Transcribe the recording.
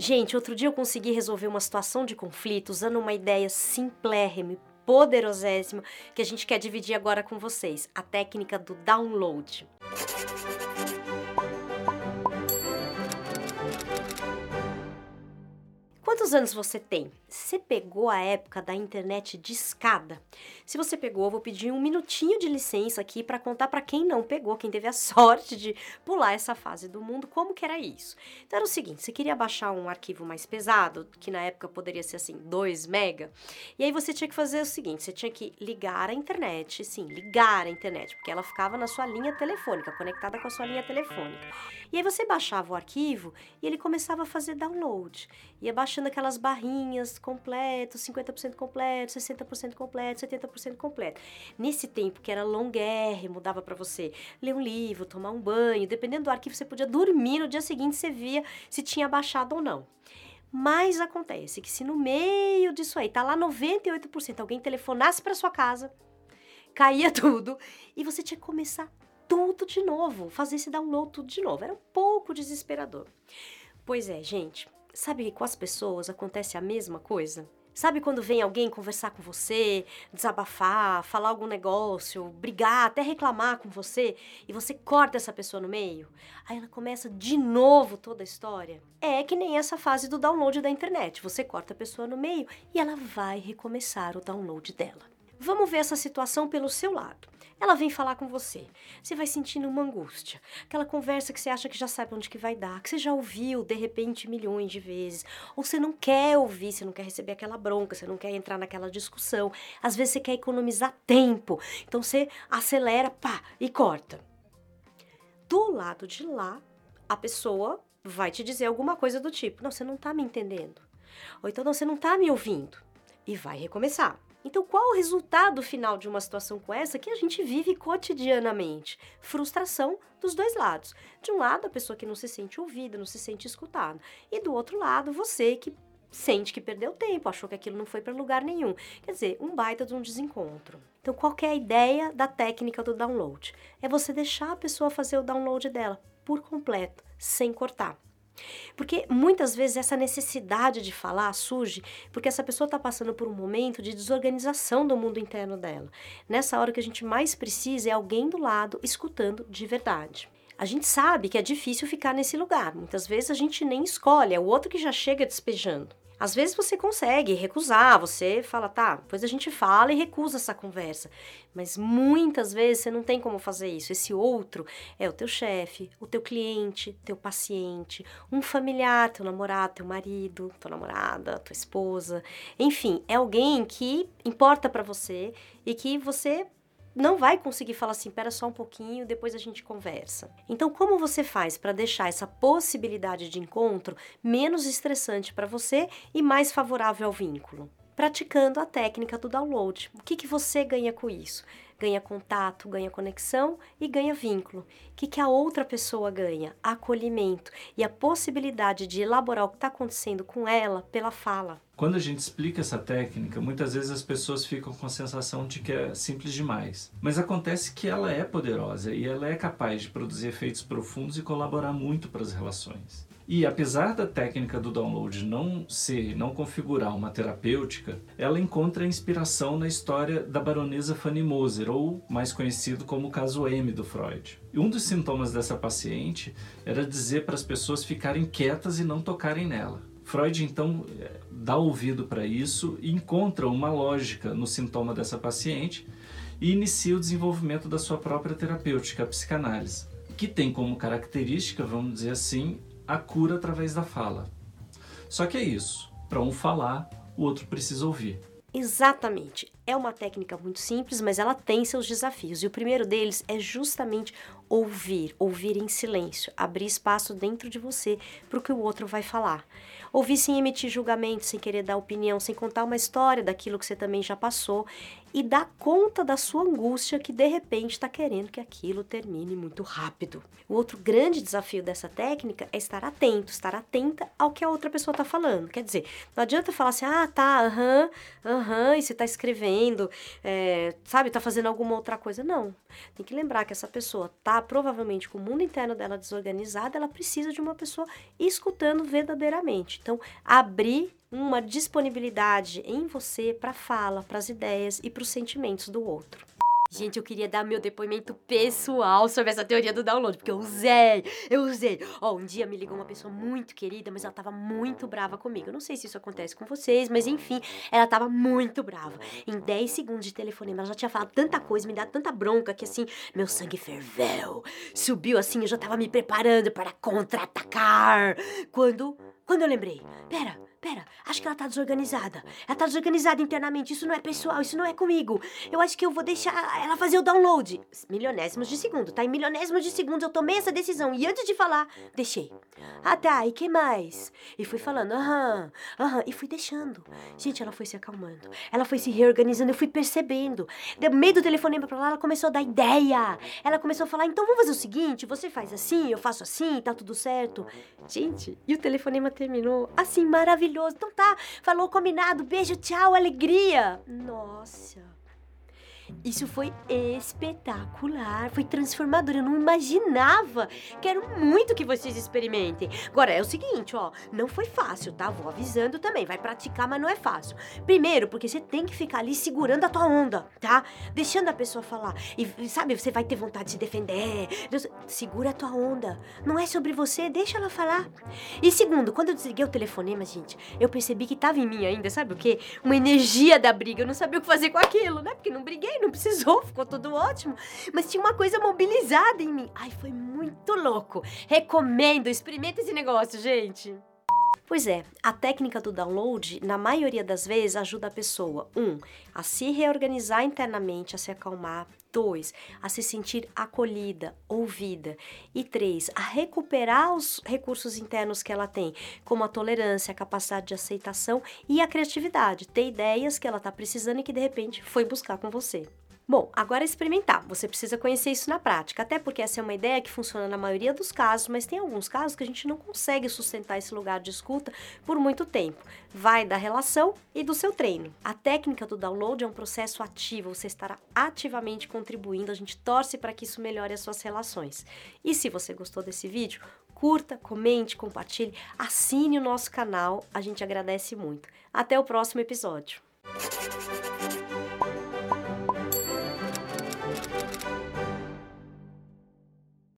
Gente, outro dia eu consegui resolver uma situação de conflito usando uma ideia simplérrima e poderosíssima que a gente quer dividir agora com vocês, a técnica do download. Quantos anos você tem? Você pegou a época da internet de escada? Se você pegou, eu vou pedir um minutinho de licença aqui para contar para quem não pegou, quem teve a sorte de pular essa fase do mundo, como que era isso. Então era o seguinte, você queria baixar um arquivo mais pesado, que na época poderia ser assim, 2 mega, e aí você tinha que fazer o seguinte, você tinha que ligar a internet, sim, ligar a internet, porque ela ficava na sua linha telefônica, conectada com a sua linha telefônica. E aí você baixava o arquivo e ele começava a fazer download, ia baixando aquelas barrinhas completo, 50% completo, 60% completo, 70% completo. Nesse tempo que era longuérrimo, dava para você ler um livro, tomar um banho, dependendo do arquivo, você podia dormir, no dia seguinte você via se tinha baixado ou não. Mas acontece que se no meio disso aí tá lá 98%, alguém telefonasse para sua casa, caía tudo e você tinha que começar tudo de novo, fazer esse download tudo de novo. Era um pouco desesperador. Pois é, gente, Sabe que com as pessoas acontece a mesma coisa? Sabe quando vem alguém conversar com você, desabafar, falar algum negócio, brigar, até reclamar com você e você corta essa pessoa no meio? Aí ela começa de novo toda a história. É que nem essa fase do download da internet. Você corta a pessoa no meio e ela vai recomeçar o download dela. Vamos ver essa situação pelo seu lado. Ela vem falar com você. Você vai sentindo uma angústia. Aquela conversa que você acha que já sabe onde que vai dar, que você já ouviu de repente milhões de vezes. Ou você não quer ouvir, você não quer receber aquela bronca, você não quer entrar naquela discussão. Às vezes você quer economizar tempo. Então você acelera, pá, e corta. Do lado de lá, a pessoa vai te dizer alguma coisa do tipo: Não, você não tá me entendendo. Ou então, não, você não tá me ouvindo. E vai recomeçar. Então, qual o resultado final de uma situação com essa que a gente vive cotidianamente? Frustração dos dois lados. De um lado, a pessoa que não se sente ouvida, não se sente escutada, e do outro lado, você que sente que perdeu tempo, achou que aquilo não foi para lugar nenhum. Quer dizer, um baita de um desencontro. Então, qual é a ideia da técnica do download? É você deixar a pessoa fazer o download dela por completo, sem cortar. Porque muitas vezes essa necessidade de falar surge porque essa pessoa está passando por um momento de desorganização do mundo interno dela. Nessa hora que a gente mais precisa é alguém do lado escutando de verdade. A gente sabe que é difícil ficar nesse lugar. Muitas vezes a gente nem escolhe, é o outro que já chega despejando. Às vezes você consegue recusar, você fala, tá, depois a gente fala e recusa essa conversa. Mas muitas vezes você não tem como fazer isso. Esse outro é o teu chefe, o teu cliente, teu paciente, um familiar, teu namorado, teu marido, tua namorada, tua esposa. Enfim, é alguém que importa para você e que você não vai conseguir falar assim, espera só um pouquinho, depois a gente conversa. Então, como você faz para deixar essa possibilidade de encontro menos estressante para você e mais favorável ao vínculo? Praticando a técnica do download. O que, que você ganha com isso? ganha contato, ganha conexão e ganha vínculo. O que, que a outra pessoa ganha? Acolhimento e a possibilidade de elaborar o que está acontecendo com ela pela fala. Quando a gente explica essa técnica, muitas vezes as pessoas ficam com a sensação de que é simples demais. Mas acontece que ela é poderosa e ela é capaz de produzir efeitos profundos e colaborar muito para as relações. E apesar da técnica do download não ser, não configurar uma terapêutica, ela encontra inspiração na história da baronesa Fanny Moser, ou mais conhecido como o caso M do Freud. E um dos sintomas dessa paciente era dizer para as pessoas ficarem quietas e não tocarem nela. Freud então dá ouvido para isso e encontra uma lógica no sintoma dessa paciente e inicia o desenvolvimento da sua própria terapêutica, a psicanálise, que tem como característica, vamos dizer assim, a cura através da fala. Só que é isso, para um falar, o outro precisa ouvir. Exatamente. É uma técnica muito simples, mas ela tem seus desafios. E o primeiro deles é justamente ouvir, ouvir em silêncio, abrir espaço dentro de você para o que o outro vai falar. Ouvir sem emitir julgamento, sem querer dar opinião, sem contar uma história daquilo que você também já passou e dar conta da sua angústia que de repente está querendo que aquilo termine muito rápido. O outro grande desafio dessa técnica é estar atento, estar atenta ao que a outra pessoa está falando. Quer dizer, não adianta falar assim, ah, tá, aham, aham, e você está escrevendo é, sabe, tá fazendo alguma outra coisa. Não. Tem que lembrar que essa pessoa tá provavelmente com o mundo interno dela desorganizado, ela precisa de uma pessoa escutando verdadeiramente. Então, abrir uma disponibilidade em você para fala, para as ideias e para os sentimentos do outro. Gente, eu queria dar meu depoimento pessoal sobre essa teoria do download, porque eu usei, eu usei. Ó, oh, um dia me ligou uma pessoa muito querida, mas ela tava muito brava comigo. Eu não sei se isso acontece com vocês, mas enfim, ela tava muito brava. Em 10 segundos de telefonema, ela já tinha falado tanta coisa, me dado tanta bronca que assim, meu sangue ferveu. Subiu assim, eu já tava me preparando para contra-atacar. Quando, quando eu lembrei, pera, Pera, acho que ela tá desorganizada. Ela tá desorganizada internamente. Isso não é pessoal, isso não é comigo. Eu acho que eu vou deixar ela fazer o download. Milionésimos de segundo, tá? Em milionésimos de segundos eu tomei essa decisão. E antes de falar, deixei. Ah, tá. E que mais? E fui falando, aham, aham. E fui deixando. Gente, ela foi se acalmando. Ela foi se reorganizando. Eu fui percebendo. No meio do telefonema pra lá, ela começou a dar ideia. Ela começou a falar, então vamos fazer o seguinte: você faz assim, eu faço assim, tá tudo certo. Gente, e o telefonema terminou assim, maravilhoso maravilhoso. Então tá, falou combinado, beijo, tchau, alegria. Nossa. Isso foi espetacular, foi transformador. Eu não imaginava. Quero muito que vocês experimentem. Agora é o seguinte, ó, não foi fácil, tá? Vou avisando também. Vai praticar, mas não é fácil. Primeiro, porque você tem que ficar ali segurando a tua onda, tá? Deixando a pessoa falar. E sabe, você vai ter vontade de se defender. Segura a tua onda. Não é sobre você, deixa ela falar. E segundo, quando eu desliguei o telefonema, gente, eu percebi que tava em mim ainda, sabe o quê? Uma energia da briga. Eu não sabia o que fazer com aquilo, né? Porque não briguei não precisou, ficou tudo ótimo. Mas tinha uma coisa mobilizada em mim. Ai, foi muito louco. Recomendo, experimenta esse negócio, gente. Pois é, a técnica do download, na maioria das vezes, ajuda a pessoa, um, a se reorganizar internamente, a se acalmar, dois, a se sentir acolhida, ouvida, e três, a recuperar os recursos internos que ela tem, como a tolerância, a capacidade de aceitação e a criatividade, ter ideias que ela está precisando e que de repente foi buscar com você. Bom, agora é experimentar. Você precisa conhecer isso na prática, até porque essa é uma ideia que funciona na maioria dos casos, mas tem alguns casos que a gente não consegue sustentar esse lugar de escuta por muito tempo. Vai da relação e do seu treino. A técnica do download é um processo ativo, você estará ativamente contribuindo, a gente torce para que isso melhore as suas relações. E se você gostou desse vídeo, curta, comente, compartilhe, assine o nosso canal, a gente agradece muito. Até o próximo episódio.